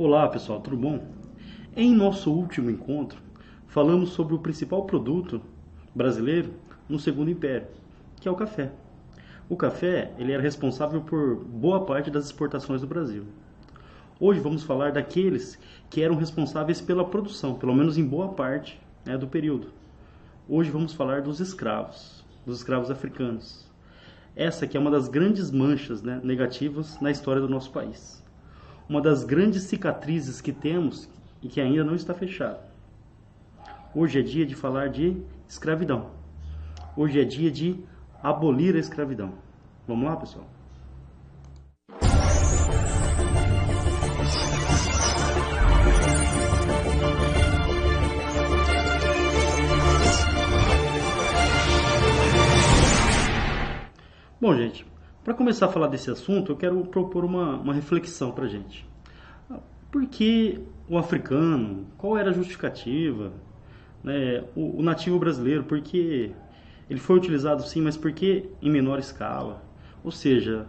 Olá pessoal, tudo bom? Em nosso último encontro, falamos sobre o principal produto brasileiro no Segundo Império, que é o café. O café ele era responsável por boa parte das exportações do Brasil. Hoje vamos falar daqueles que eram responsáveis pela produção, pelo menos em boa parte né, do período. Hoje vamos falar dos escravos, dos escravos africanos. Essa que é uma das grandes manchas né, negativas na história do nosso país uma das grandes cicatrizes que temos e que ainda não está fechada. Hoje é dia de falar de escravidão. Hoje é dia de abolir a escravidão. Vamos lá, pessoal? Bom, gente, para começar a falar desse assunto, eu quero propor uma, uma reflexão para a gente. Por que o africano? Qual era a justificativa? Né? O, o, nativo brasileiro, por que ele foi utilizado sim, mas por que em menor escala? Ou seja,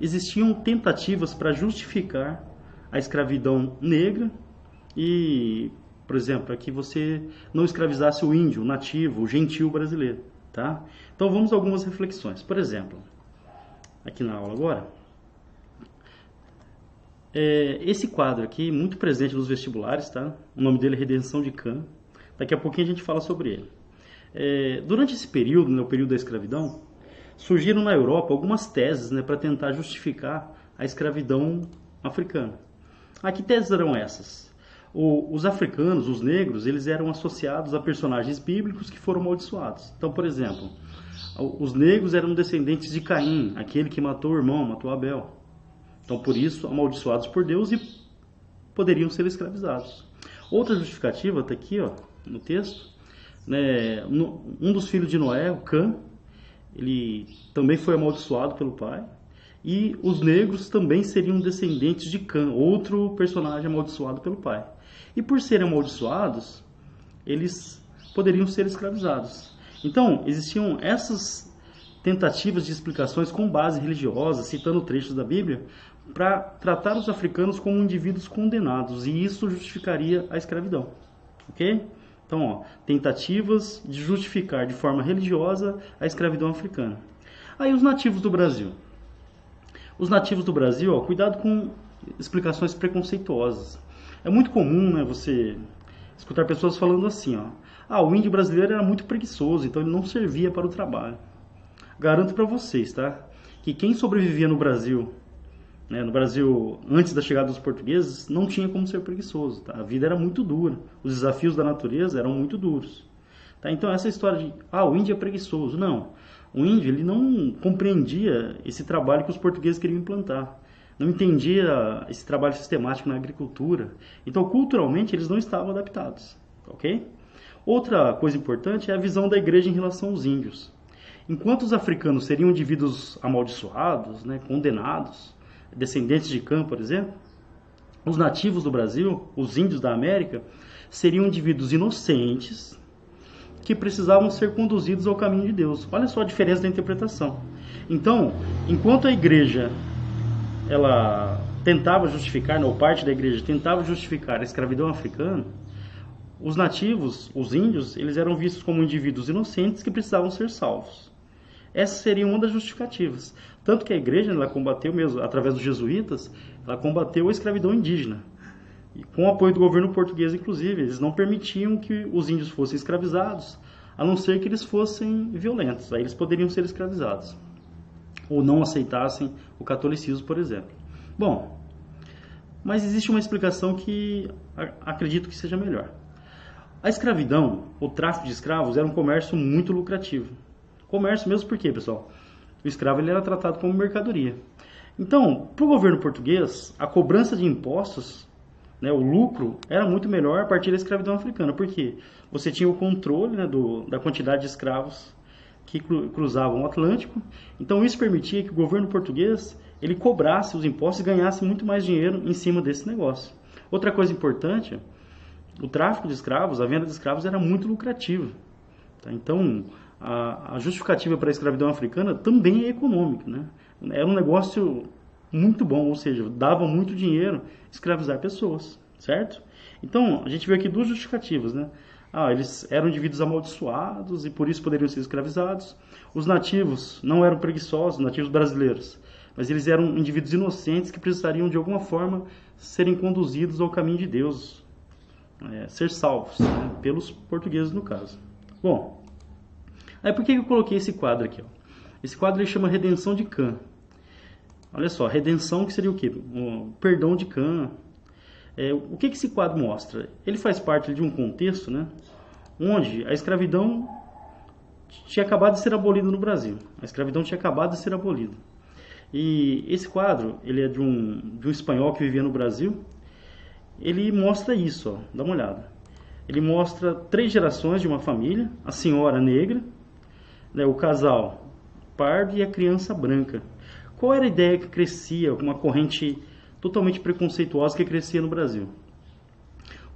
existiam tentativas para justificar a escravidão negra e, por exemplo, para que você não escravizasse o índio, o nativo, o gentil brasileiro. Tá? Então vamos a algumas reflexões. Por exemplo, aqui na aula agora. É, esse quadro aqui, muito presente nos vestibulares, tá? O nome dele é Redenção de Can. Daqui a pouquinho a gente fala sobre ele. É, durante esse período, né, período da escravidão, surgiram na Europa algumas teses né, para tentar justificar a escravidão africana. Ah, que teses eram essas? O, os africanos, os negros, eles eram associados a personagens bíblicos que foram amaldiçoados. Então, por exemplo, os negros eram descendentes de Caim, aquele que matou o irmão, matou Abel. Então, por isso, amaldiçoados por Deus e poderiam ser escravizados. Outra justificativa está aqui ó, no texto. Né, um dos filhos de Noé, o Cã, ele também foi amaldiçoado pelo pai. E os negros também seriam descendentes de Cã, outro personagem amaldiçoado pelo pai. E por serem amaldiçoados, eles poderiam ser escravizados. Então, existiam essas tentativas de explicações com base religiosa, citando trechos da Bíblia, para tratar os africanos como indivíduos condenados, e isso justificaria a escravidão. Ok? Então, ó, tentativas de justificar de forma religiosa a escravidão africana. Aí, os nativos do Brasil. Os nativos do Brasil, ó, cuidado com explicações preconceituosas. É muito comum né, você escutar pessoas falando assim, ó, ah, o índio brasileiro era muito preguiçoso, então ele não servia para o trabalho. Garanto para vocês, tá? Que quem sobrevivia no Brasil, né, no Brasil antes da chegada dos portugueses, não tinha como ser preguiçoso, tá? A vida era muito dura, os desafios da natureza eram muito duros. Tá? Então essa história de, ah, o índio é preguiçoso, não. O índio ele não compreendia esse trabalho que os portugueses queriam implantar não entendia esse trabalho sistemático na agricultura. Então, culturalmente, eles não estavam adaptados, ok? Outra coisa importante é a visão da igreja em relação aos índios. Enquanto os africanos seriam indivíduos amaldiçoados, né, condenados, descendentes de Cã, por exemplo, os nativos do Brasil, os índios da América, seriam indivíduos inocentes que precisavam ser conduzidos ao caminho de Deus. Olha só a diferença da interpretação. Então, enquanto a igreja ela tentava justificar, ou parte da igreja tentava justificar a escravidão africana, os nativos, os índios, eles eram vistos como indivíduos inocentes que precisavam ser salvos. Essa seria uma das justificativas. Tanto que a igreja ela combateu mesmo, através dos jesuítas, ela combateu a escravidão indígena. E com o apoio do governo português, inclusive, eles não permitiam que os índios fossem escravizados, a não ser que eles fossem violentos. Aí eles poderiam ser escravizados. Ou não aceitassem o catolicismo, por exemplo. Bom, mas existe uma explicação que acredito que seja melhor. A escravidão, o tráfico de escravos, era um comércio muito lucrativo. Comércio mesmo por quê, pessoal? O escravo ele era tratado como mercadoria. Então, para o governo português, a cobrança de impostos, né, o lucro, era muito melhor a partir da escravidão africana. Por quê? Você tinha o controle né, do, da quantidade de escravos que cruzavam o Atlântico. Então, isso permitia que o governo português ele cobrasse os impostos e ganhasse muito mais dinheiro em cima desse negócio. Outra coisa importante o tráfico de escravos, a venda de escravos era muito lucrativa. Tá? Então, a, a justificativa para a escravidão africana também é econômica. Né? Era um negócio muito bom, ou seja, dava muito dinheiro escravizar pessoas, certo? Então, a gente vê aqui duas justificativas, né? Ah, eles eram indivíduos amaldiçoados e por isso poderiam ser escravizados. Os nativos não eram preguiçosos, nativos brasileiros, mas eles eram indivíduos inocentes que precisariam de alguma forma serem conduzidos ao caminho de Deus, é, ser salvos, né? pelos portugueses no caso. Bom, aí por que eu coloquei esse quadro aqui? Ó? Esse quadro ele chama Redenção de Cã. Olha só, redenção que seria o quê? O perdão de Cã. É, o que, que esse quadro mostra? Ele faz parte de um contexto, né, onde a escravidão tinha acabado de ser abolida no Brasil. A escravidão tinha acabado de ser abolida. E esse quadro, ele é de um, de um espanhol que vivia no Brasil. Ele mostra isso, ó, dá uma olhada. Ele mostra três gerações de uma família, a senhora negra, né, o casal pardo e a criança branca. Qual era a ideia que crescia, uma corrente totalmente preconceituosa que crescia no Brasil?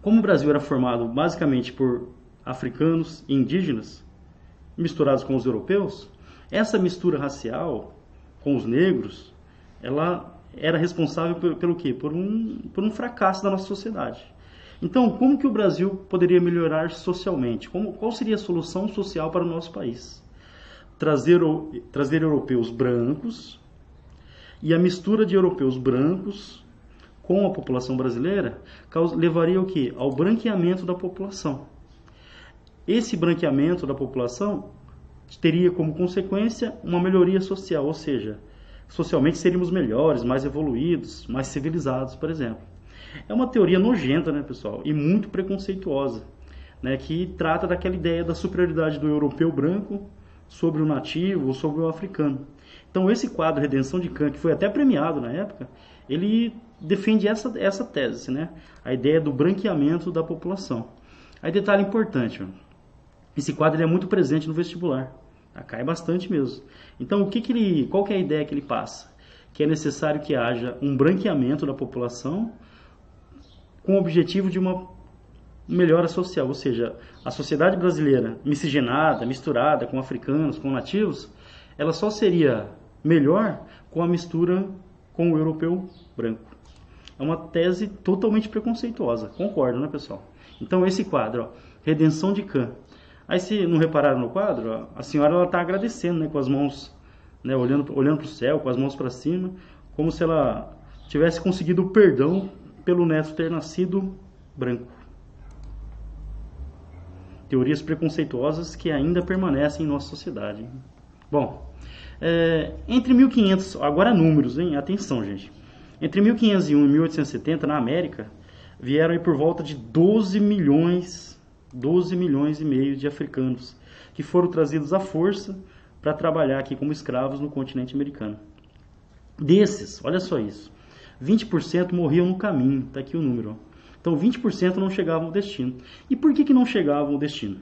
Como o Brasil era formado basicamente por africanos e indígenas, misturados com os europeus, essa mistura racial com os negros, ela era responsável pelo, pelo quê? Por um, por um fracasso da nossa sociedade. Então, como que o Brasil poderia melhorar socialmente? Como, qual seria a solução social para o nosso país? Trazer, trazer europeus brancos e a mistura de europeus brancos com a população brasileira levaria o quê? Ao branqueamento da população. Esse branqueamento da população teria como consequência uma melhoria social, ou seja, socialmente seríamos melhores, mais evoluídos, mais civilizados, por exemplo. É uma teoria nojenta, né, pessoal, e muito preconceituosa, né, que trata daquela ideia da superioridade do europeu branco sobre o nativo ou sobre o africano. Então, esse quadro Redenção de Kant, que foi até premiado na época, ele defende essa, essa tese, né? a ideia do branqueamento da população. Aí, detalhe importante, esse quadro é muito presente no vestibular. Cai bastante mesmo. Então, o que, que ele, qual que é a ideia que ele passa? Que é necessário que haja um branqueamento da população com o objetivo de uma melhora social, ou seja, a sociedade brasileira miscigenada, misturada com africanos, com nativos, ela só seria melhor com a mistura com o europeu branco. É uma tese totalmente preconceituosa, concordo, né, pessoal? Então, esse quadro, ó, Redenção de Cã. Aí, se não repararam no quadro, ó, a senhora está agradecendo, né, com as mãos, né, olhando, olhando para o céu, com as mãos para cima, como se ela tivesse conseguido o perdão pelo neto ter nascido branco. Teorias preconceituosas que ainda permanecem em nossa sociedade. Bom, é, entre 1500, agora números, hein? Atenção, gente. Entre 1501 e 1870, na América, vieram por volta de 12 milhões, 12 milhões e meio de africanos que foram trazidos à força para trabalhar aqui como escravos no continente americano. Desses, olha só isso, 20% morriam no caminho, tá aqui o número. Então 20% não chegavam ao destino. E por que, que não chegavam ao destino?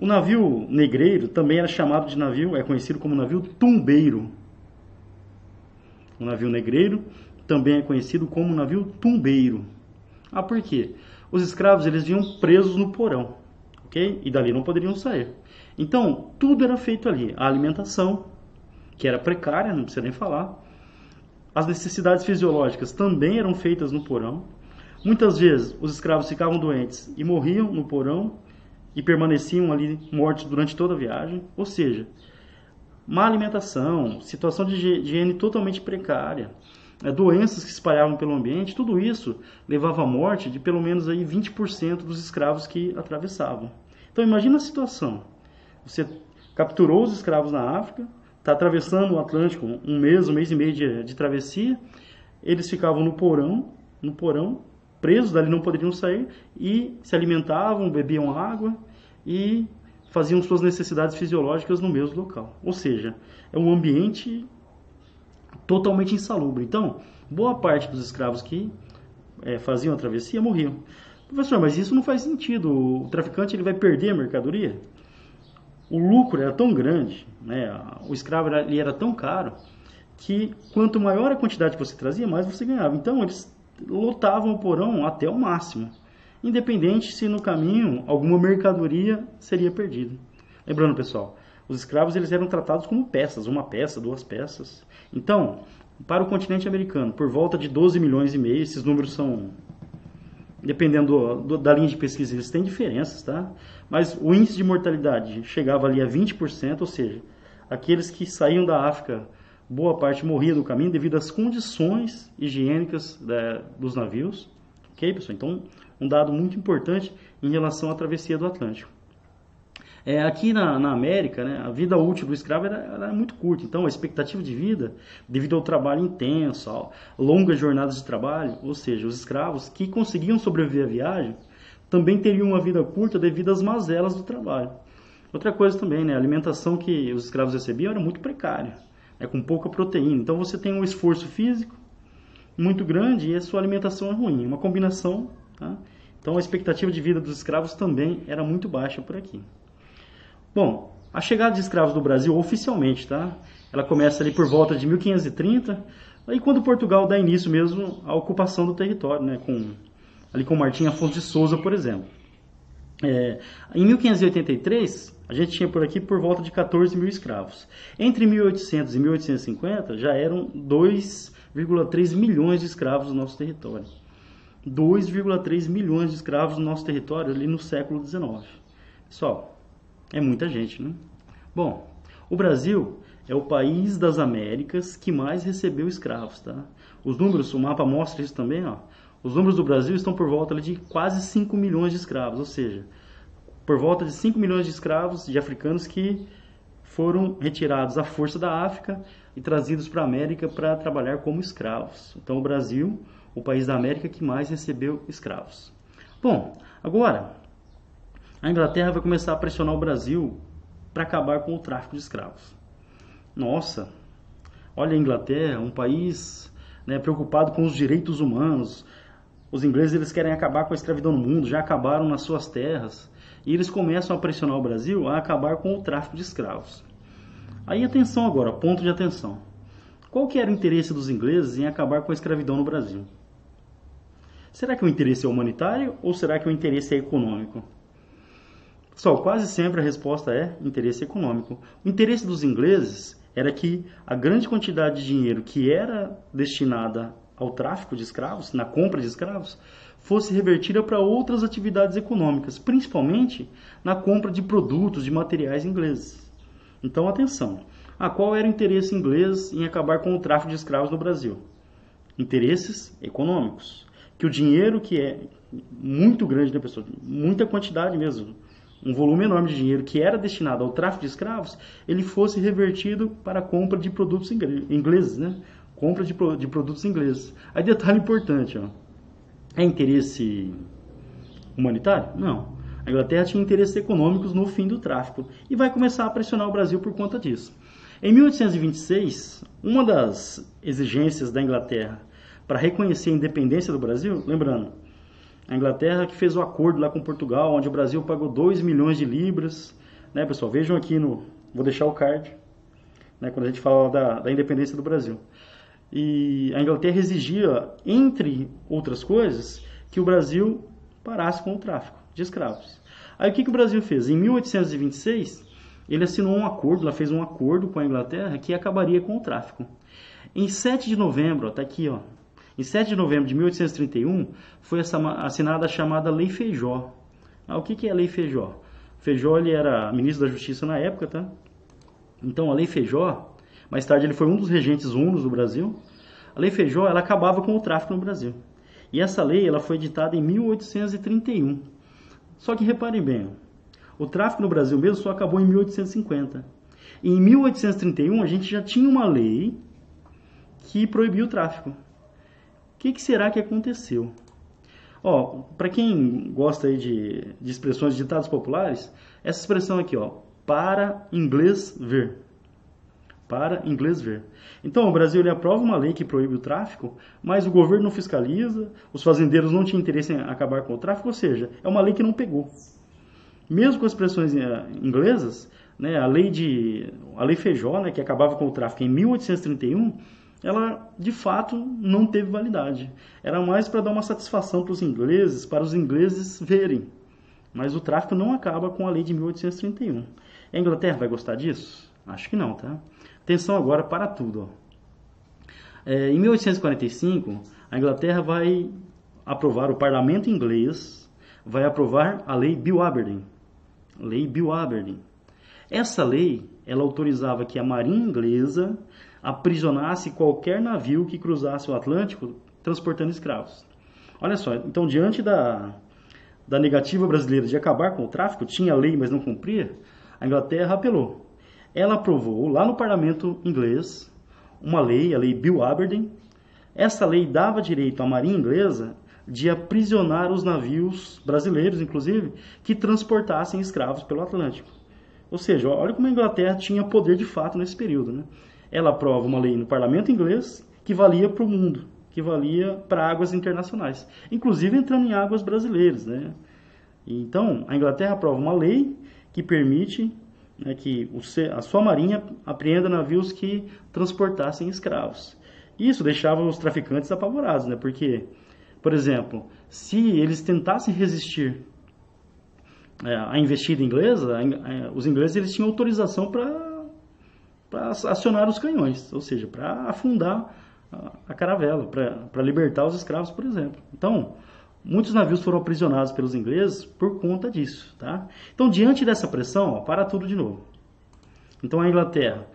O navio negreiro também era chamado de navio, é conhecido como navio tumbeiro. O navio negreiro também é conhecido como navio tumbeiro. Ah, por quê? Os escravos eles vinham presos no porão, ok? E dali não poderiam sair. Então, tudo era feito ali. A alimentação, que era precária, não precisa nem falar. As necessidades fisiológicas também eram feitas no porão. Muitas vezes os escravos ficavam doentes e morriam no porão e permaneciam ali mortos durante toda a viagem. Ou seja, má alimentação, situação de higiene totalmente precária, né, doenças que espalhavam pelo ambiente, tudo isso levava à morte de pelo menos aí 20% dos escravos que atravessavam. Então imagina a situação. Você capturou os escravos na África, está atravessando o Atlântico um mês, um mês e meio de, de travessia, eles ficavam no porão, no porão, presos, dali não poderiam sair e se alimentavam, bebiam água e faziam suas necessidades fisiológicas no mesmo local. Ou seja, é um ambiente totalmente insalubre. Então, boa parte dos escravos que é, faziam a travessia morriam. Professor, mas isso não faz sentido. O traficante ele vai perder a mercadoria? O lucro era tão grande, né? o escravo era, ele era tão caro, que quanto maior a quantidade que você trazia, mais você ganhava. Então, eles lotavam o porão até o máximo, independente se no caminho alguma mercadoria seria perdida. Lembrando, pessoal, os escravos eles eram tratados como peças, uma peça, duas peças. Então, para o continente americano, por volta de 12 milhões e meio. Esses números são, dependendo do, da linha de pesquisa, eles têm diferenças, tá? Mas o índice de mortalidade chegava ali a 20%, ou seja, aqueles que saíam da África, boa parte morria no caminho devido às condições higiênicas da, dos navios. Ok, pessoal? Então, um dado muito importante em relação à travessia do Atlântico. É, aqui na, na, América, né, a vida útil do escravo era, era, muito curta, então a expectativa de vida, devido ao trabalho intenso, a longas jornadas de trabalho, ou seja, os escravos que conseguiam sobreviver à viagem, também teriam uma vida curta devido às mazelas do trabalho. Outra coisa também, né, a alimentação que os escravos recebiam era muito precária, né, com pouca proteína. Então você tem um esforço físico muito grande e a sua alimentação é ruim, uma combinação. Tá? Então a expectativa de vida dos escravos também era muito baixa por aqui. Bom, a chegada de escravos do Brasil oficialmente, tá? Ela começa ali por volta de 1530, aí quando Portugal dá início mesmo à ocupação do território, né? Com, ali com Martim Afonso de Souza, por exemplo. É, em 1583, a gente tinha por aqui por volta de 14 mil escravos. Entre 1800 e 1850, já eram 2,3 milhões de escravos no nosso território. 2,3 milhões de escravos no nosso território ali no século XIX. Pessoal, é muita gente, né? Bom, o Brasil é o país das Américas que mais recebeu escravos, tá? Os números, o mapa mostra isso também, ó. Os números do Brasil estão por volta de quase 5 milhões de escravos, ou seja, por volta de 5 milhões de escravos de africanos que foram retirados à força da África e trazidos para a América para trabalhar como escravos. Então, o Brasil, o país da América que mais recebeu escravos. Bom, agora a Inglaterra vai começar a pressionar o Brasil para acabar com o tráfico de escravos. Nossa, olha a Inglaterra, um país né, preocupado com os direitos humanos. Os ingleses eles querem acabar com a escravidão no mundo, já acabaram nas suas terras. E eles começam a pressionar o Brasil a acabar com o tráfico de escravos. Aí atenção agora, ponto de atenção. Qual que era o interesse dos ingleses em acabar com a escravidão no Brasil? Será que o interesse é humanitário ou será que o interesse é econômico? Pessoal, quase sempre a resposta é interesse econômico. O interesse dos ingleses era que a grande quantidade de dinheiro que era destinada ao tráfico de escravos, na compra de escravos, fosse revertida para outras atividades econômicas, principalmente na compra de produtos, de materiais ingleses. Então, atenção. A qual era o interesse inglês em acabar com o tráfico de escravos no Brasil? Interesses econômicos. Que o dinheiro que é muito grande, né, pessoal? Muita quantidade mesmo um volume enorme de dinheiro que era destinado ao tráfico de escravos, ele fosse revertido para a compra de produtos ingleses, né? Compra de, de produtos ingleses. Aí detalhe importante, ó. É interesse humanitário? Não. A Inglaterra tinha interesses econômicos no fim do tráfico e vai começar a pressionar o Brasil por conta disso. Em 1826, uma das exigências da Inglaterra para reconhecer a independência do Brasil, lembrando, a Inglaterra que fez o acordo lá com Portugal, onde o Brasil pagou 2 milhões de libras. Né, pessoal? Vejam aqui no. Vou deixar o card, né, quando a gente fala da, da independência do Brasil. E a Inglaterra exigia, entre outras coisas, que o Brasil parasse com o tráfico de escravos. Aí o que, que o Brasil fez? Em 1826, ele assinou um acordo, ela fez um acordo com a Inglaterra que acabaria com o tráfico. Em 7 de novembro, está aqui, ó, em 7 de novembro de 1831, foi assinada a chamada Lei Feijó. Ah, o que, que é a Lei Feijó? Feijó ele era ministro da Justiça na época, tá? Então a Lei Feijó, mais tarde ele foi um dos regentes unos do Brasil. A Lei Feijó ela acabava com o tráfico no Brasil. E essa lei ela foi editada em 1831. Só que reparem bem, o tráfico no Brasil mesmo só acabou em 1850. E em 1831 a gente já tinha uma lei que proibia o tráfico que, que será que aconteceu? Ó, para quem gosta aí de, de expressões de ditados populares, essa expressão aqui, ó, para inglês ver. Para inglês ver. Então, o Brasil ele aprova uma lei que proíbe o tráfico, mas o governo não fiscaliza, os fazendeiros não tinham interesse em acabar com o tráfico, ou seja, é uma lei que não pegou. Mesmo com as expressões eh, inglesas, né, a lei de a lei Feijó, né, que acabava com o tráfico em 1831, ela de fato não teve validade. Era mais para dar uma satisfação para os ingleses, para os ingleses verem. Mas o tráfico não acaba com a lei de 1831. A Inglaterra vai gostar disso? Acho que não, tá? Atenção agora para tudo. É, em 1845, a Inglaterra vai aprovar, o parlamento inglês vai aprovar a lei Bill Aberdeen. Lei Bill Aberdeen. Essa lei, ela autorizava que a marinha inglesa aprisionasse qualquer navio que cruzasse o Atlântico transportando escravos. Olha só, então diante da, da negativa brasileira de acabar com o tráfico, tinha lei, mas não cumpria, a Inglaterra apelou. Ela aprovou lá no parlamento inglês uma lei, a lei Bill Aberdeen. Essa lei dava direito à marinha inglesa de aprisionar os navios brasileiros, inclusive, que transportassem escravos pelo Atlântico. Ou seja, olha como a Inglaterra tinha poder de fato nesse período. Né? Ela aprova uma lei no parlamento inglês que valia para o mundo, que valia para águas internacionais, inclusive entrando em águas brasileiras. Né? Então, a Inglaterra aprova uma lei que permite né, que a sua marinha apreenda navios que transportassem escravos. Isso deixava os traficantes apavorados, né? porque, por exemplo, se eles tentassem resistir é, à investida inglesa, os ingleses eles tinham autorização para acionar os canhões, ou seja, para afundar a caravela, para libertar os escravos, por exemplo. Então, Muitos navios foram aprisionados pelos ingleses por conta disso, tá? Então, diante dessa pressão, ó, para tudo de novo. Então, a Inglaterra,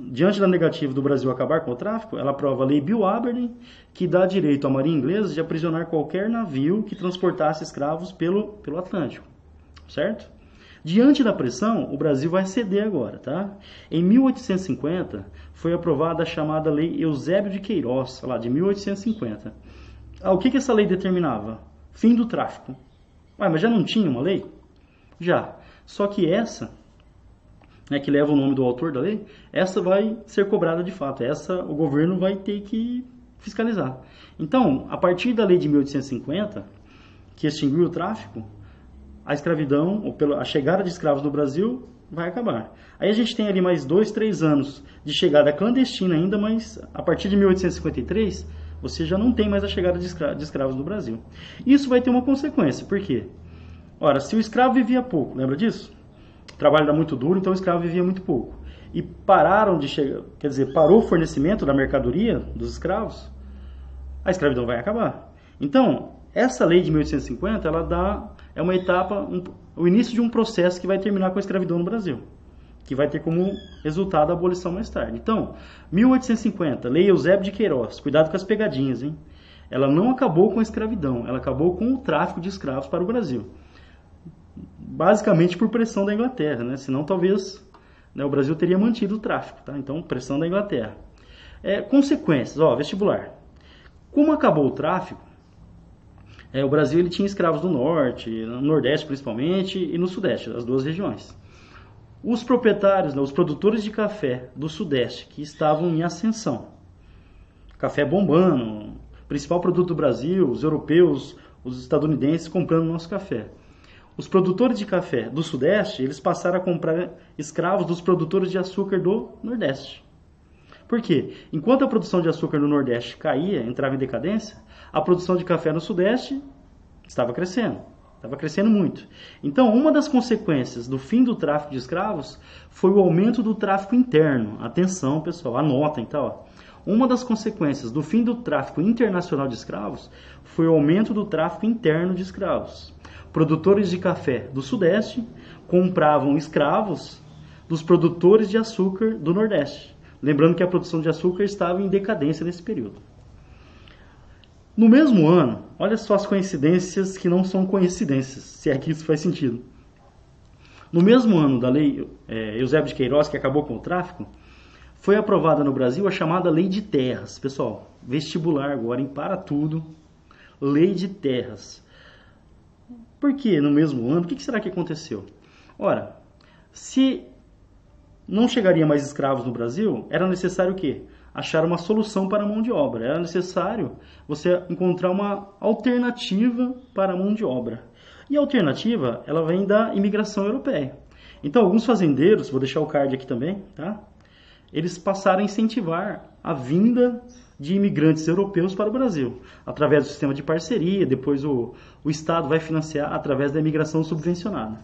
diante da negativa do Brasil acabar com o tráfico, ela aprova a Lei Bill Aberdeen, que dá direito à marinha inglesa de aprisionar qualquer navio que transportasse escravos pelo, pelo Atlântico, certo? Diante da pressão, o Brasil vai ceder agora, tá? Em 1850, foi aprovada a chamada Lei Eusébio de Queiroz, lá de 1850. Ah, o que, que essa lei determinava? Fim do tráfico. Ué, mas já não tinha uma lei? Já. Só que essa, né, que leva o nome do autor da lei, essa vai ser cobrada de fato. Essa o governo vai ter que fiscalizar. Então, a partir da lei de 1850, que extinguiu o tráfico, a escravidão, ou pela, a chegada de escravos no Brasil, vai acabar. Aí a gente tem ali mais dois, três anos de chegada clandestina ainda, mas a partir de 1853 você já não tem mais a chegada de, escra de escravos no Brasil. Isso vai ter uma consequência, por quê? Ora, se o escravo vivia pouco, lembra disso? O trabalho era muito duro, então o escravo vivia muito pouco. E pararam de chegar, quer dizer, parou o fornecimento da mercadoria dos escravos, a escravidão vai acabar. Então, essa lei de 1850, ela dá, é uma etapa, um, o início de um processo que vai terminar com a escravidão no Brasil que vai ter como resultado a abolição mais tarde. Então, 1850, Lei Eusébio de Queiroz, cuidado com as pegadinhas, hein? Ela não acabou com a escravidão, ela acabou com o tráfico de escravos para o Brasil. Basicamente por pressão da Inglaterra, né? Senão talvez né, o Brasil teria mantido o tráfico, tá? Então, pressão da Inglaterra. É, consequências, ó, vestibular. Como acabou o tráfico, é, o Brasil ele tinha escravos no norte, no nordeste principalmente e no sudeste, as duas regiões. Os proprietários, os produtores de café do Sudeste, que estavam em ascensão, café bombando, principal produto do Brasil, os europeus, os estadunidenses comprando nosso café. Os produtores de café do Sudeste, eles passaram a comprar escravos dos produtores de açúcar do Nordeste. Por quê? Enquanto a produção de açúcar no Nordeste caía, entrava em decadência, a produção de café no Sudeste estava crescendo. Estava crescendo muito. Então, uma das consequências do fim do tráfico de escravos foi o aumento do tráfico interno. Atenção, pessoal, anotem, tá? Ó. Uma das consequências do fim do tráfico internacional de escravos foi o aumento do tráfico interno de escravos. Produtores de café do Sudeste compravam escravos dos produtores de açúcar do Nordeste. Lembrando que a produção de açúcar estava em decadência nesse período. No mesmo ano, olha só as coincidências que não são coincidências, se é que isso faz sentido. No mesmo ano da lei é, Eusébio de Queiroz, que acabou com o tráfico, foi aprovada no Brasil a chamada Lei de Terras. Pessoal, vestibular agora em para tudo, Lei de Terras. Por que no mesmo ano? O que será que aconteceu? Ora, se não chegaria mais escravos no Brasil, era necessário o quê? Achar uma solução para a mão de obra. Era necessário você encontrar uma alternativa para a mão de obra. E a alternativa, ela vem da imigração europeia. Então, alguns fazendeiros, vou deixar o card aqui também, tá? Eles passaram a incentivar a vinda de imigrantes europeus para o Brasil, através do sistema de parceria, depois o, o Estado vai financiar através da imigração subvencionada.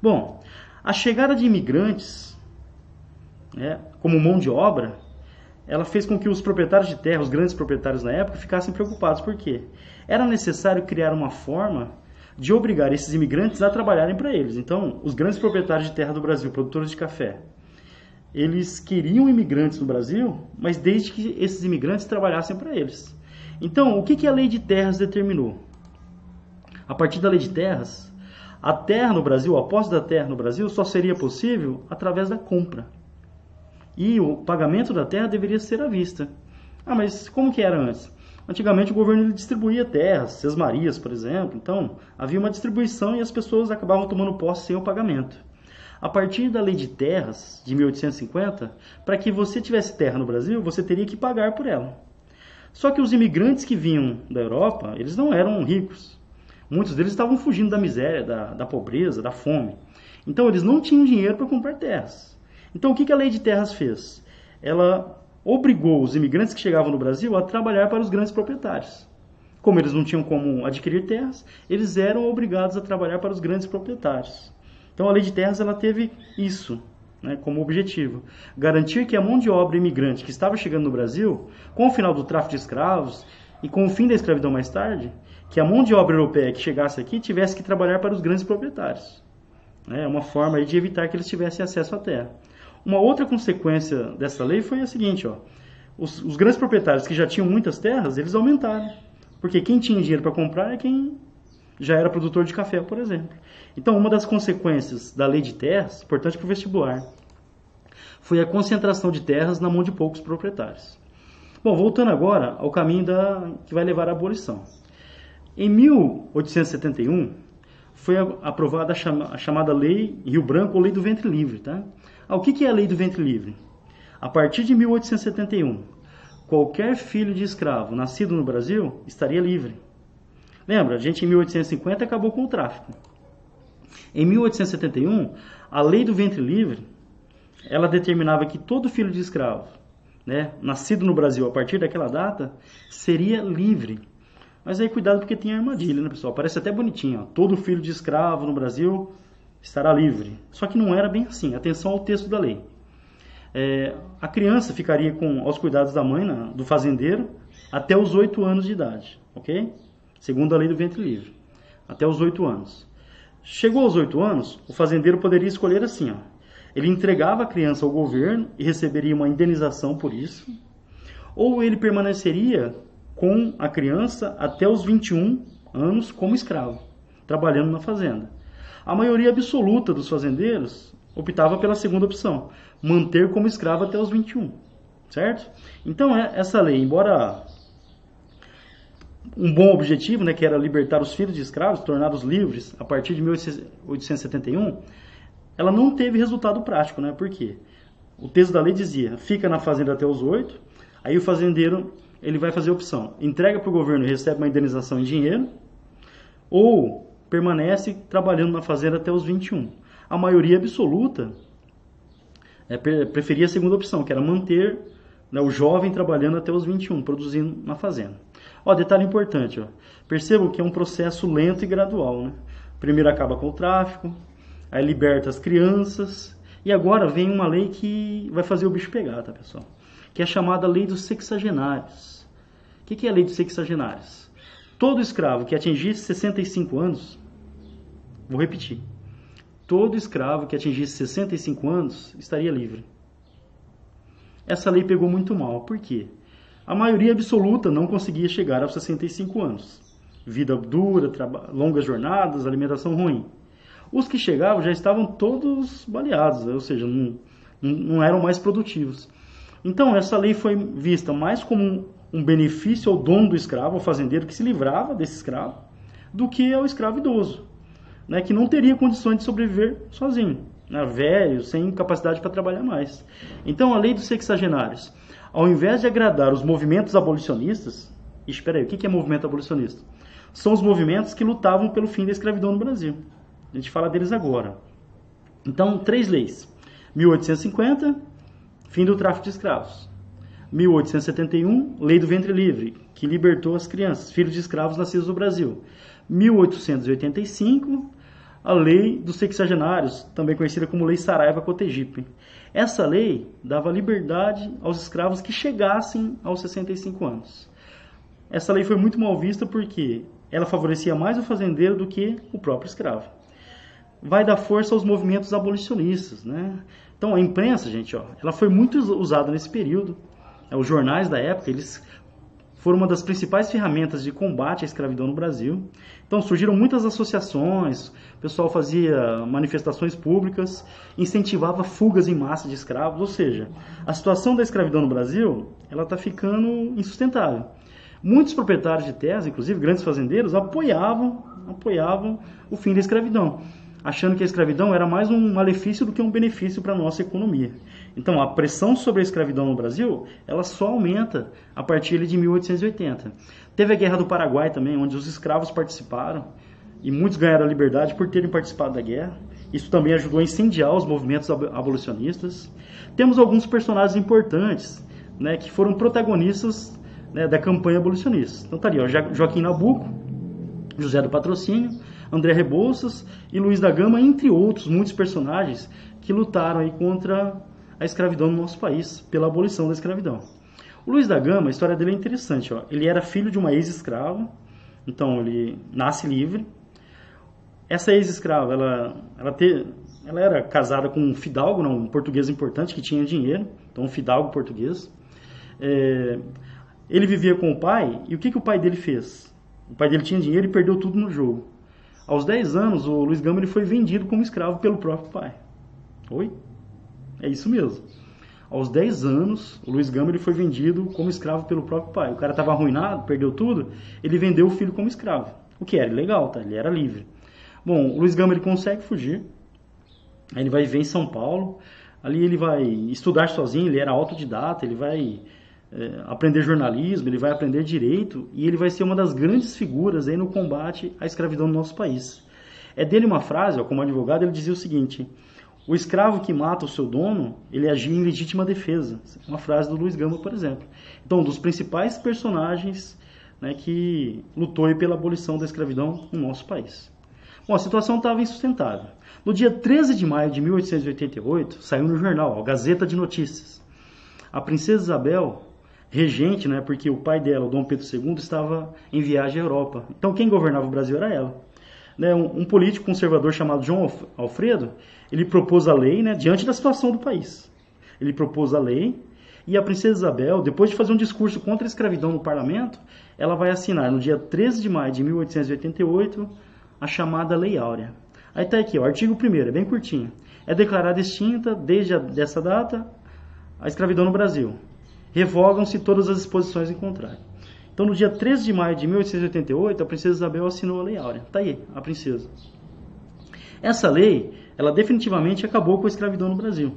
Bom, a chegada de imigrantes, né, como mão de obra, ela fez com que os proprietários de terra, os grandes proprietários na época, ficassem preocupados. Por quê? Era necessário criar uma forma de obrigar esses imigrantes a trabalharem para eles. Então, os grandes proprietários de terra do Brasil, produtores de café, eles queriam imigrantes no Brasil, mas desde que esses imigrantes trabalhassem para eles. Então, o que, que a lei de terras determinou? A partir da lei de terras, a terra no Brasil, a posse da terra no Brasil só seria possível através da compra. E o pagamento da terra deveria ser à vista. Ah, mas como que era antes? Antigamente o governo distribuía terras, sesmarias, por exemplo. Então, havia uma distribuição e as pessoas acabavam tomando posse sem o pagamento. A partir da lei de terras de 1850, para que você tivesse terra no Brasil, você teria que pagar por ela. Só que os imigrantes que vinham da Europa, eles não eram ricos. Muitos deles estavam fugindo da miséria, da, da pobreza, da fome. Então eles não tinham dinheiro para comprar terras. Então o que, a lei de terras fez? Ela obrigou os imigrantes que chegavam no Brasil a trabalhar para os grandes proprietários. Como eles não tinham como adquirir terras, eles eram obrigados a trabalhar para os grandes proprietários. Então a lei de terras ela teve isso né, como objetivo: garantir que a mão de obra imigrante que estava chegando no Brasil, com o final do tráfico de escravos e com o fim da escravidão mais tarde, que a mão de obra europeia que chegasse aqui tivesse que trabalhar para os grandes proprietários. É uma forma de evitar que eles tivessem acesso à terra. Uma outra consequência dessa lei foi a seguinte: ó, os, os grandes proprietários que já tinham muitas terras, eles aumentaram. Porque quem tinha dinheiro para comprar é quem já era produtor de café, por exemplo. Então, uma das consequências da lei de terras, importante para o vestibular, foi a concentração de terras na mão de poucos proprietários. Bom, voltando agora ao caminho da, que vai levar à abolição. Em 1871, foi aprovada a, chama, a chamada Lei Rio Branco ou Lei do Ventre Livre. Tá? Ah, o que, que é a Lei do Ventre Livre? A partir de 1871, qualquer filho de escravo nascido no Brasil estaria livre. Lembra, a gente em 1850 acabou com o tráfico. Em 1871, a lei do ventre livre, ela determinava que todo filho de escravo, né, nascido no Brasil a partir daquela data, seria livre. Mas aí cuidado porque tem armadilha, né, pessoal? Parece até bonitinho, ó. todo filho de escravo no Brasil estará livre. Só que não era bem assim. Atenção ao texto da lei. É, a criança ficaria com aos cuidados da mãe, do fazendeiro, até os oito anos de idade, ok? segundo a lei do ventre livre, até os oito anos. Chegou aos oito anos, o fazendeiro poderia escolher assim: ó, ele entregava a criança ao governo e receberia uma indenização por isso, ou ele permaneceria com a criança até os 21 anos como escravo, trabalhando na fazenda. A maioria absoluta dos fazendeiros optava pela segunda opção, manter como escravo até os 21, certo? Então, é, essa lei, embora um bom objetivo, né, que era libertar os filhos de escravos, torná-los livres a partir de 1871, ela não teve resultado prático, né? Por quê? O texto da lei dizia: fica na fazenda até os oito, aí o fazendeiro ele vai fazer a opção: entrega para o governo e recebe uma indenização em dinheiro, ou permanece trabalhando na fazenda até os 21. A maioria absoluta é, preferia a segunda opção, que era manter né, o jovem trabalhando até os 21, produzindo na fazenda. Ó, detalhe importante, ó. percebam que é um processo lento e gradual. Né? Primeiro acaba com o tráfico, aí liberta as crianças, e agora vem uma lei que vai fazer o bicho pegar, tá pessoal? Que é chamada lei dos sexagenários. O que é a lei dos sexagenários? Todo escravo que atingisse 65 anos, vou repetir, todo escravo que atingisse 65 anos estaria livre. Essa lei pegou muito mal, por quê? A maioria absoluta não conseguia chegar aos 65 anos. Vida dura, longas jornadas, alimentação ruim. Os que chegavam já estavam todos baleados, ou seja, não, não eram mais produtivos. Então, essa lei foi vista mais como um benefício ao dono do escravo, ao fazendeiro que se livrava desse escravo, do que ao escravo idoso, né, que não teria condições de sobreviver sozinho, né, velho, sem capacidade para trabalhar mais. Então, a lei dos sexagenários ao invés de agradar os movimentos abolicionistas, espera aí, o que é movimento abolicionista? São os movimentos que lutavam pelo fim da escravidão no Brasil. A gente fala deles agora. Então, três leis. 1850, fim do tráfico de escravos. 1871, Lei do Ventre Livre, que libertou as crianças, filhos de escravos nascidos no Brasil. 1885, a lei dos sexagenários, também conhecida como Lei Saraiva Cotegipe. Essa lei dava liberdade aos escravos que chegassem aos 65 anos. Essa lei foi muito mal vista porque ela favorecia mais o fazendeiro do que o próprio escravo. Vai dar força aos movimentos abolicionistas, né? Então a imprensa, gente, ó, ela foi muito usada nesse período. Os jornais da época, eles foram uma das principais ferramentas de combate à escravidão no Brasil. Então surgiram muitas associações, o pessoal fazia manifestações públicas, incentivava fugas em massa de escravos, ou seja, a situação da escravidão no Brasil ela está ficando insustentável. Muitos proprietários de terras, inclusive grandes fazendeiros, apoiavam, apoiavam o fim da escravidão achando que a escravidão era mais um malefício do que um benefício para a nossa economia. Então, a pressão sobre a escravidão no Brasil, ela só aumenta a partir de 1880. Teve a Guerra do Paraguai também, onde os escravos participaram e muitos ganharam a liberdade por terem participado da guerra. Isso também ajudou a incendiar os movimentos abolicionistas. Temos alguns personagens importantes né, que foram protagonistas né, da campanha abolicionista. Então, tá ali, Joaquim Nabuco, José do Patrocínio, André Rebouças e Luiz da Gama, entre outros muitos personagens que lutaram aí contra a escravidão no nosso país, pela abolição da escravidão. O Luiz da Gama, a história dele é interessante. Ó. Ele era filho de uma ex-escrava, então ele nasce livre. Essa ex-escrava, ela, ela, ela era casada com um fidalgo, não, um português importante que tinha dinheiro, então um fidalgo português. É, ele vivia com o pai, e o que, que o pai dele fez? O pai dele tinha dinheiro e perdeu tudo no jogo. Aos 10 anos, o Luiz Gama ele foi vendido como escravo pelo próprio pai. Oi? É isso mesmo. Aos 10 anos, o Luiz Gama ele foi vendido como escravo pelo próprio pai. O cara estava arruinado, perdeu tudo, ele vendeu o filho como escravo. O que era legal, tá? Ele era livre. Bom, o Luiz Gama ele consegue fugir. Aí ele vai viver em São Paulo. Ali ele vai estudar sozinho, ele era autodidata, ele vai é, aprender jornalismo, ele vai aprender direito e ele vai ser uma das grandes figuras aí no combate à escravidão no nosso país. É dele uma frase, ó, como advogado, ele dizia o seguinte: o escravo que mata o seu dono, ele agia em legítima defesa. Uma frase do Luiz Gama, por exemplo. Então, um dos principais personagens né, que lutou pela abolição da escravidão no nosso país. Bom, a situação estava insustentável. No dia 13 de maio de 1888, saiu no jornal, a Gazeta de Notícias. A princesa Isabel regente, né, porque o pai dela, o Dom Pedro II, estava em viagem à Europa. Então quem governava o Brasil era ela. Né, um, um, político conservador chamado João Alfredo, ele propôs a lei né, diante da situação do país. Ele propôs a lei e a princesa Isabel, depois de fazer um discurso contra a escravidão no parlamento, ela vai assinar no dia 13 de maio de 1888 a chamada Lei Áurea. Aí está aqui, o artigo 1 é bem curtinho. É declarada extinta desde a, dessa data a escravidão no Brasil revogam-se todas as disposições em contrário. Então, no dia 13 de maio de 1888, a princesa Isabel assinou a Lei Áurea. Está aí, a princesa. Essa lei, ela definitivamente acabou com a escravidão no Brasil,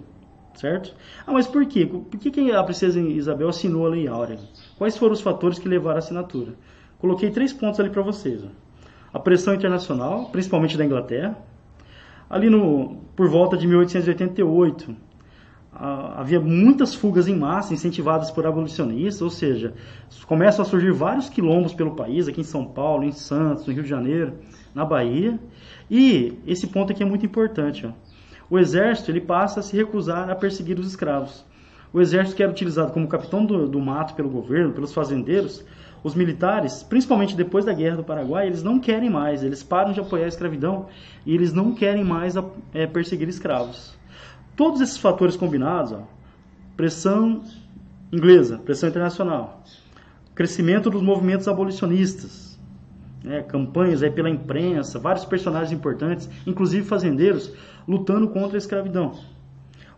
certo? Ah, mas por quê? Por que a princesa Isabel assinou a Lei Áurea? Quais foram os fatores que levaram à assinatura? Coloquei três pontos ali para vocês. Ó. A pressão internacional, principalmente da Inglaterra. Ali no, por volta de 1888, havia muitas fugas em massa incentivadas por abolicionistas, ou seja, começam a surgir vários quilombos pelo país, aqui em São Paulo, em Santos, no Rio de Janeiro, na Bahia. E esse ponto aqui é muito importante. Ó. O exército ele passa a se recusar a perseguir os escravos. O exército que era utilizado como capitão do, do mato pelo governo, pelos fazendeiros, os militares, principalmente depois da Guerra do Paraguai, eles não querem mais, eles param de apoiar a escravidão e eles não querem mais é, perseguir escravos. Todos esses fatores combinados, ó, pressão inglesa, pressão internacional, crescimento dos movimentos abolicionistas, né, campanhas aí pela imprensa, vários personagens importantes, inclusive fazendeiros, lutando contra a escravidão.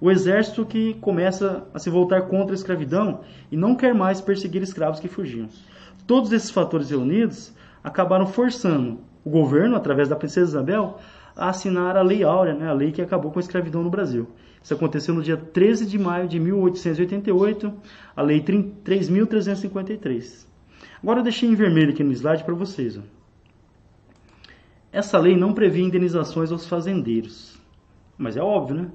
O exército que começa a se voltar contra a escravidão e não quer mais perseguir escravos que fugiam. Todos esses fatores reunidos acabaram forçando o governo, através da princesa Isabel, a assinar a Lei Áurea, né, a lei que acabou com a escravidão no Brasil. Isso aconteceu no dia 13 de maio de 1888, a Lei 3.353. Agora eu deixei em vermelho aqui no slide para vocês. Ó. Essa lei não previa indenizações aos fazendeiros. Mas é óbvio, né?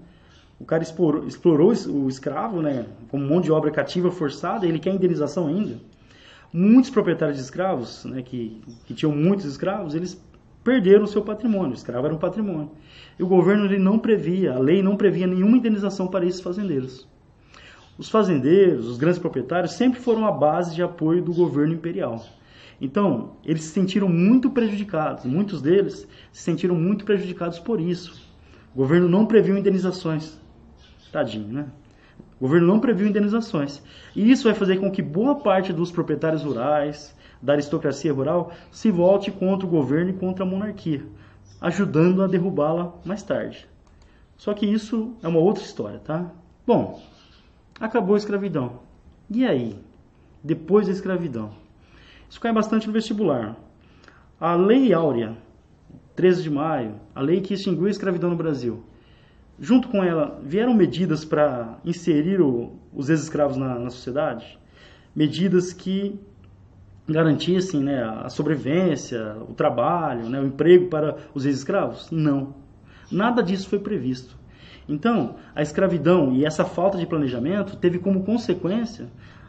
O cara explorou, explorou o escravo, né? Como mão de obra cativa forçada, ele quer indenização ainda. Muitos proprietários de escravos, né, que, que tinham muitos escravos, eles perderam seu patrimônio. O escravo era um patrimônio. E o governo ele não previa, a lei não previa nenhuma indenização para esses fazendeiros. Os fazendeiros, os grandes proprietários, sempre foram a base de apoio do governo imperial. Então, eles se sentiram muito prejudicados, muitos deles se sentiram muito prejudicados por isso. O governo não previu indenizações. Tadinho, né? O governo não previu indenizações. E isso vai fazer com que boa parte dos proprietários rurais, da aristocracia rural, se volte contra o governo e contra a monarquia, ajudando a derrubá-la mais tarde. Só que isso é uma outra história, tá? Bom, acabou a escravidão. E aí? Depois da escravidão? Isso cai bastante no vestibular. A Lei Áurea, 13 de maio, a lei que extinguiu a escravidão no Brasil, junto com ela, vieram medidas para inserir o, os ex-escravos na, na, sociedade? Medidas que garantissem né, a sobrevivência, o trabalho, né, o emprego para os ex-escravos? Não. Nada disso foi previsto. Então, a escravidão e essa falta de planejamento teve como consequência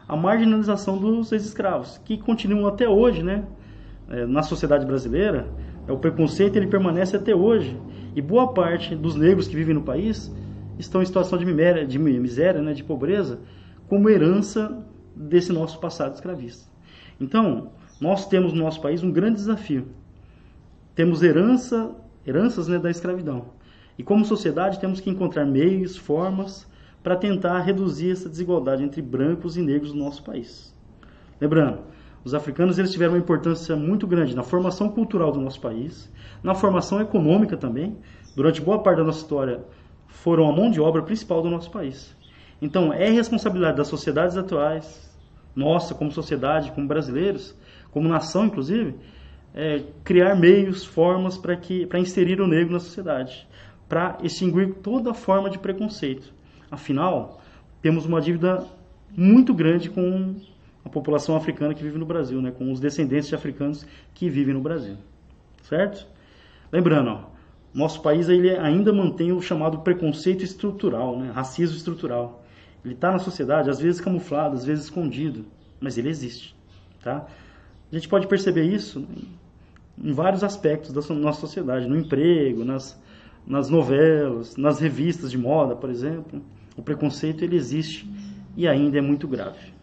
a marginalização dos ex-escravos, que continuam até hoje, né, é, na sociedade brasileira. É, o preconceito ele permanece até hoje. E boa parte dos negros que vivem no país estão em situação de miséria, de, miséria, né, de pobreza, como herança desse nosso passado escravista. Então, nós temos no nosso país um grande desafio. Temos herança, heranças né, da escravidão. E como sociedade temos que encontrar meios, formas para tentar reduzir essa desigualdade entre brancos e negros no nosso país. Lembrando, os africanos eles tiveram uma importância muito grande na formação cultural do nosso país, na formação econômica também. Durante boa parte da nossa história, foram a mão de obra principal do nosso país. Então, é responsabilidade das sociedades atuais, nossa como sociedade, como brasileiros, como nação inclusive, é, criar meios, formas para que para inserir o negro na sociedade para extinguir toda forma de preconceito. Afinal, temos uma dívida muito grande com a população africana que vive no Brasil, né? com os descendentes de africanos que vivem no Brasil. Certo? Lembrando, ó, nosso país ele ainda mantém o chamado preconceito estrutural, né? racismo estrutural. Ele está na sociedade, às vezes camuflado, às vezes escondido, mas ele existe. Tá? A gente pode perceber isso em vários aspectos da nossa sociedade, no emprego, nas, nas novelas, nas revistas de moda, por exemplo. O preconceito ele existe e ainda é muito grave.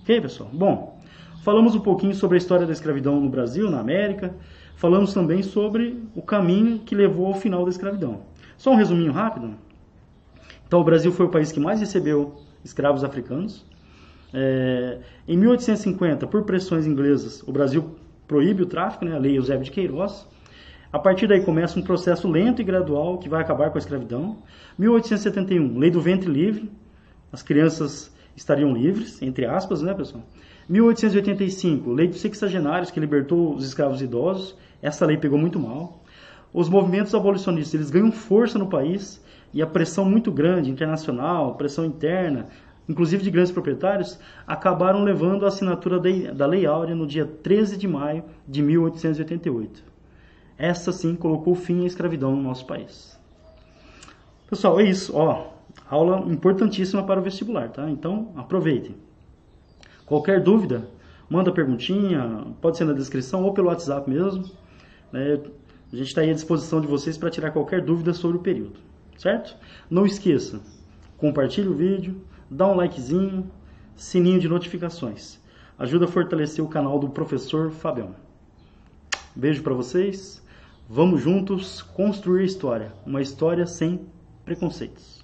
Ok, pessoal? Bom, falamos um pouquinho sobre a história da escravidão no Brasil, na América. Falamos também sobre o caminho que levou ao final da escravidão. Só um resuminho rápido. Então, o Brasil foi o país que mais recebeu escravos africanos. É, em 1850, por pressões inglesas, o Brasil proíbe o tráfico, né, a Lei Eusébio de Queiroz. A partir daí começa um processo lento e gradual que vai acabar com a escravidão. 1871, lei do ventre livre, as crianças estariam livres, entre aspas, né, pessoal? 1885, lei dos sexagenários que libertou os escravos idosos. Essa lei pegou muito mal. Os movimentos abolicionistas, eles ganham força no país e a pressão muito grande, internacional, pressão interna, inclusive de grandes proprietários, acabaram levando a assinatura da Lei Áurea no dia 13 de maio de 1888. Essa sim colocou fim à escravidão no nosso país. Pessoal, é isso. Ó, aula importantíssima para o vestibular, tá? Então, aproveitem. Qualquer dúvida, manda perguntinha, pode ser na descrição ou pelo WhatsApp mesmo. Né? A gente está aí à disposição de vocês para tirar qualquer dúvida sobre o período, certo? Não esqueça, compartilhe o vídeo, dá um likezinho, sininho de notificações. Ajuda a fortalecer o canal do professor Fabião. Beijo para vocês. Vamos juntos construir história, uma história sem preconceitos.